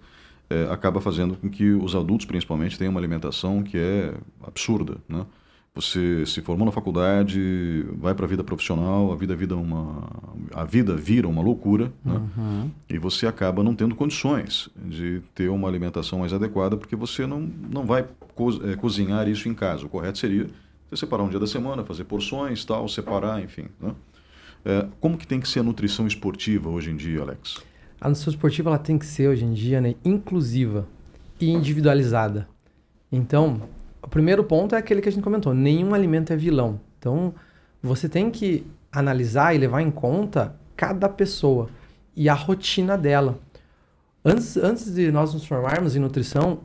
é, acaba fazendo com que os adultos, principalmente, tenham uma alimentação que é absurda, né? Você se formou na faculdade, vai para a vida profissional, a vida, vida uma, a vida vira uma loucura, né? uhum. e você acaba não tendo condições de ter uma alimentação mais adequada, porque você não, não vai co é, cozinhar isso em casa. O correto seria você separar um dia da semana, fazer porções, tal, separar, enfim. Né? É, como que tem que ser a nutrição esportiva hoje em dia, Alex? A nutrição esportiva ela tem que ser hoje em dia né, inclusiva e individualizada. Então, o primeiro ponto é aquele que a gente comentou: nenhum alimento é vilão. Então, você tem que analisar e levar em conta cada pessoa e a rotina dela. Antes, antes de nós nos formarmos em nutrição,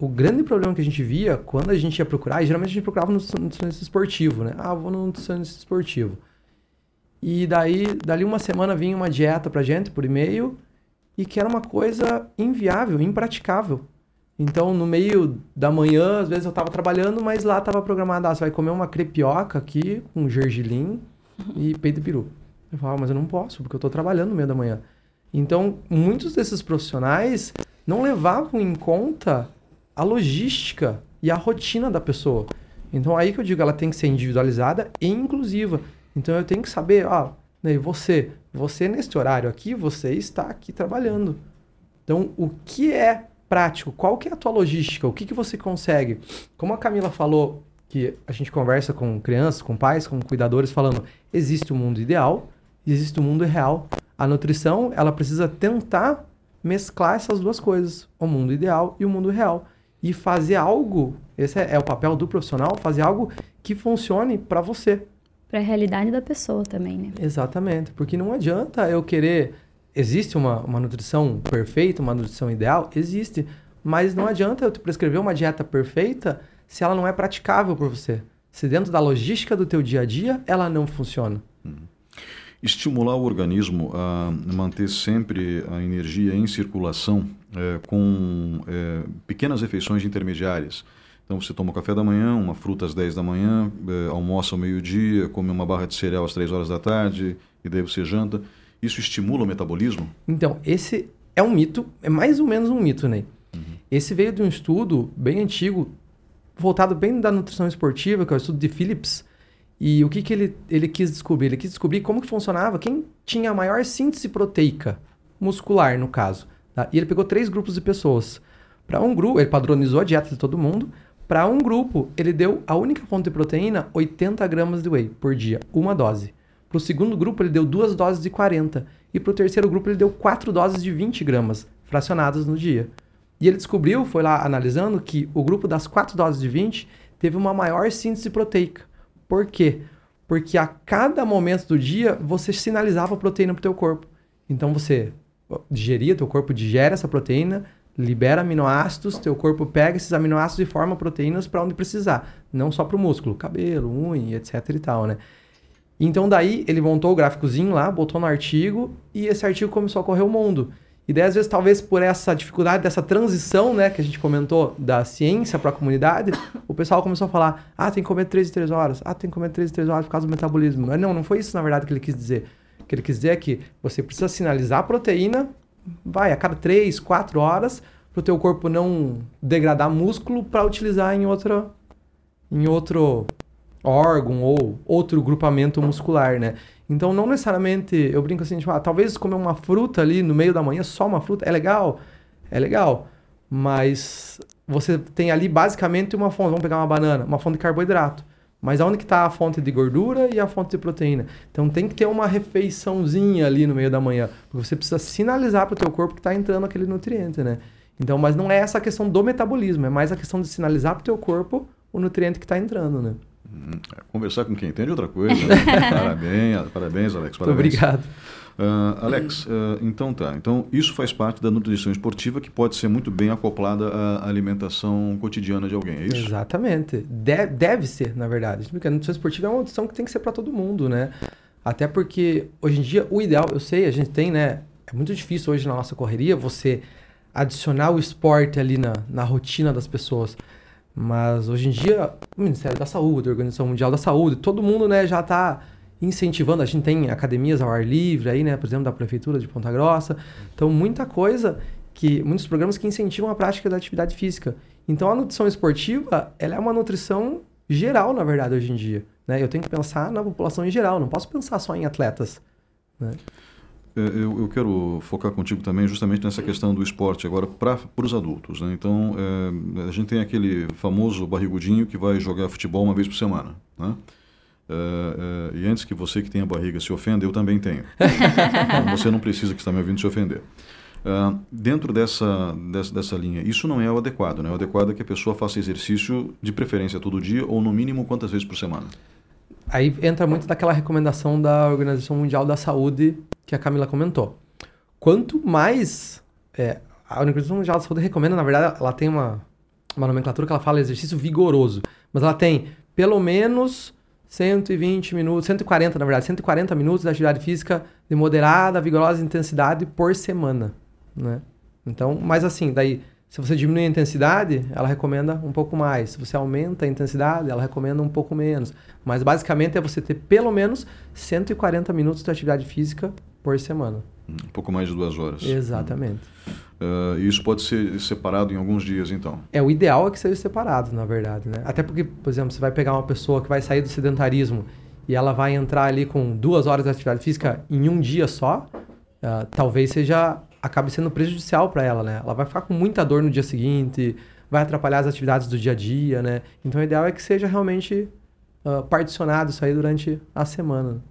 o grande problema que a gente via quando a gente ia procurar, e geralmente a gente procurava no nutricionista esportivo, né? Ah, vou no nutricionista esportivo. E daí, dali uma semana vinha uma dieta pra gente por e-mail e que era uma coisa inviável, impraticável. Então, no meio da manhã, às vezes eu estava trabalhando, mas lá estava programado, ah, você vai comer uma crepioca aqui com gergelim e peito de peru. Eu falava, mas eu não posso, porque eu estou trabalhando no meio da manhã. Então, muitos desses profissionais não levavam em conta a logística e a rotina da pessoa. Então, aí que eu digo, ela tem que ser individualizada e inclusiva. Então, eu tenho que saber, ah, né, você, você neste horário aqui, você está aqui trabalhando. Então, o que é prático, qual que é a tua logística? O que, que você consegue? Como a Camila falou, que a gente conversa com crianças, com pais, com cuidadores, falando, existe o um mundo ideal, existe o um mundo real. A nutrição, ela precisa tentar mesclar essas duas coisas, o mundo ideal e o mundo real. E fazer algo, esse é, é o papel do profissional, fazer algo que funcione para você. Para a realidade da pessoa também, né? Exatamente, porque não adianta eu querer Existe uma, uma nutrição perfeita, uma nutrição ideal? Existe. Mas não adianta eu te prescrever uma dieta perfeita se ela não é praticável por você. Se dentro da logística do teu dia a dia, ela não funciona. Hum. Estimular o organismo a manter sempre a energia em circulação é, com é, pequenas refeições intermediárias. Então você toma o café da manhã, uma fruta às 10 da manhã, é, almoça ao meio-dia, come uma barra de cereal às 3 horas da tarde e daí você janta. Isso estimula o metabolismo? Então, esse é um mito, é mais ou menos um mito, né? Uhum. Esse veio de um estudo bem antigo, voltado bem da nutrição esportiva, que é o estudo de Phillips. E o que, que ele, ele quis descobrir? Ele quis descobrir como que funcionava quem tinha a maior síntese proteica muscular, no caso. Tá? E ele pegou três grupos de pessoas. Para um grupo, ele padronizou a dieta de todo mundo. Para um grupo, ele deu a única fonte de proteína 80 gramas de whey por dia, uma dose. Para o segundo grupo, ele deu duas doses de 40. E para o terceiro grupo, ele deu quatro doses de 20 gramas, fracionadas no dia. E ele descobriu, foi lá analisando, que o grupo das quatro doses de 20 teve uma maior síntese proteica. Por quê? Porque a cada momento do dia você sinalizava proteína para o teu corpo. Então você digeria, teu corpo digere essa proteína, libera aminoácidos, teu corpo pega esses aminoácidos e forma proteínas para onde precisar, não só para o músculo, cabelo, unha, etc e tal, né? Então daí ele montou o gráficozinho lá, botou no artigo e esse artigo começou a correr o mundo. E daí, às vezes, talvez por essa dificuldade dessa transição, né, que a gente comentou, da ciência para a comunidade, o pessoal começou a falar: ah, tem que comer 3 em 3 horas, ah, tem que comer 3 em 3 horas por causa do metabolismo. Mas não, não foi isso, na verdade, que ele quis dizer. O que ele quis dizer é que você precisa sinalizar a proteína, vai, a cada 3, 4 horas, para o teu corpo não degradar músculo para utilizar em outra em outro órgão ou outro grupamento muscular, né? Então, não necessariamente, eu brinco assim, tipo, ah, talvez comer uma fruta ali no meio da manhã, só uma fruta, é legal, é legal, mas você tem ali basicamente uma fonte, vamos pegar uma banana, uma fonte de carboidrato. Mas aonde que está a fonte de gordura e a fonte de proteína? Então tem que ter uma refeiçãozinha ali no meio da manhã, porque você precisa sinalizar para o teu corpo que está entrando aquele nutriente, né? Então, mas não é essa a questão do metabolismo, é mais a questão de sinalizar para o teu corpo o nutriente que está entrando, né? Conversar com quem entende é outra coisa. Né? parabéns, parabéns, Alex. Parabéns. obrigado. Uh, Alex, uh, então tá. Então, isso faz parte da nutrição esportiva que pode ser muito bem acoplada à alimentação cotidiana de alguém, é isso? Exatamente. De deve ser, na verdade. Porque a nutrição esportiva é uma nutrição que tem que ser para todo mundo, né? Até porque, hoje em dia, o ideal, eu sei, a gente tem, né? É muito difícil hoje na nossa correria você adicionar o esporte ali na, na rotina das pessoas. Mas hoje em dia, o Ministério da Saúde, a Organização Mundial da Saúde, todo mundo né, já está incentivando. A gente tem academias ao ar livre aí, né? Por exemplo, da Prefeitura de Ponta Grossa. Então, muita coisa que. Muitos programas que incentivam a prática da atividade física. Então, a nutrição esportiva, ela é uma nutrição geral, na verdade, hoje em dia. Né? Eu tenho que pensar na população em geral, não posso pensar só em atletas. Né? É, eu, eu, quero focar contigo também justamente nessa questão do esporte agora para os adultos. Né? Então, é, a gente tem aquele famoso barrigudinho que vai jogar futebol uma vez por semana. Né? É, é, e antes que você que tem a barriga se ofenda, eu também tenho. então, você não precisa que está me ouvindo se ofender. Uh, dentro dessa, dessa, dessa linha, isso não é o adequado. Né? O adequado é que a pessoa faça exercício de preferência todo dia ou no mínimo quantas vezes por semana? Aí entra muito daquela recomendação da Organização Mundial da Saúde que a Camila comentou. Quanto mais. É, a Organização Mundial da Saúde recomenda, na verdade, ela tem uma, uma nomenclatura que ela fala exercício vigoroso. Mas ela tem pelo menos 120 minutos, 140 na verdade, 140 minutos de atividade física de moderada, vigorosa intensidade por semana, né? Então, mas assim, daí se você diminui a intensidade, ela recomenda um pouco mais. Se você aumenta a intensidade, ela recomenda um pouco menos. Mas basicamente é você ter pelo menos 140 minutos de atividade física por semana. Um pouco mais de duas horas. Exatamente. Uh, isso pode ser separado em alguns dias, então? É, o ideal é que seja separado, na verdade. Né? Até porque, por exemplo, você vai pegar uma pessoa que vai sair do sedentarismo e ela vai entrar ali com duas horas de atividade física em um dia só, uh, talvez seja acabe sendo prejudicial para ela, né? Ela vai ficar com muita dor no dia seguinte, vai atrapalhar as atividades do dia a dia, né? Então o ideal é que seja realmente uh, particionado isso aí durante a semana.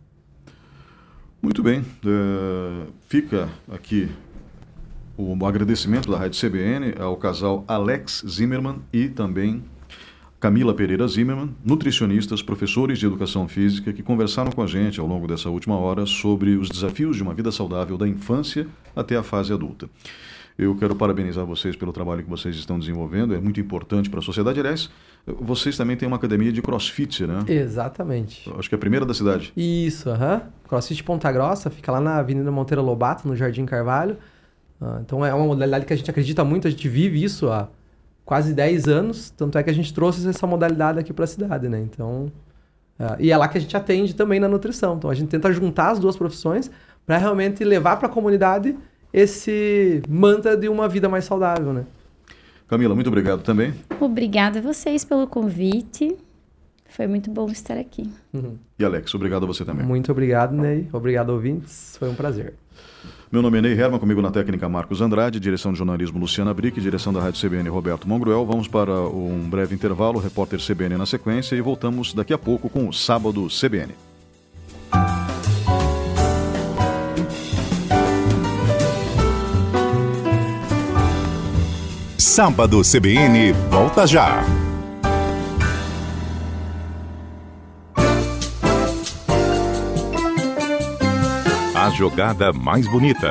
Muito bem. Uh, fica aqui o agradecimento da Rádio CBN ao casal Alex Zimmermann e também Camila Pereira Zimmermann, nutricionistas, professores de educação física, que conversaram com a gente ao longo dessa última hora sobre os desafios de uma vida saudável da infância até a fase adulta. Eu quero parabenizar vocês pelo trabalho que vocês estão desenvolvendo, é muito importante para a sociedade. Aliás, vocês também têm uma academia de crossfit, né? Exatamente. Acho que é a primeira da cidade. Isso, aham. Uh -huh. Crossfit Ponta Grossa, fica lá na Avenida Monteiro Lobato, no Jardim Carvalho. Uh, então é uma modalidade que a gente acredita muito, a gente vive isso há quase 10 anos, tanto é que a gente trouxe essa modalidade aqui para a cidade, né? Então, uh, e é lá que a gente atende também na nutrição. Então a gente tenta juntar as duas profissões para realmente levar para a comunidade esse mantra de uma vida mais saudável, né? Camila, muito obrigado também. Obrigada a vocês pelo convite. Foi muito bom estar aqui. Uhum. E Alex, obrigado a você também. Muito obrigado, Ney. Obrigado, ouvintes. Foi um prazer. Meu nome é Ney Herman, comigo na técnica Marcos Andrade, direção de jornalismo Luciana Brick, direção da Rádio CBN Roberto Mongruel. Vamos para um breve intervalo, repórter CBN na sequência e voltamos daqui a pouco com o Sábado CBN. Sábado CBN volta já. A jogada mais bonita.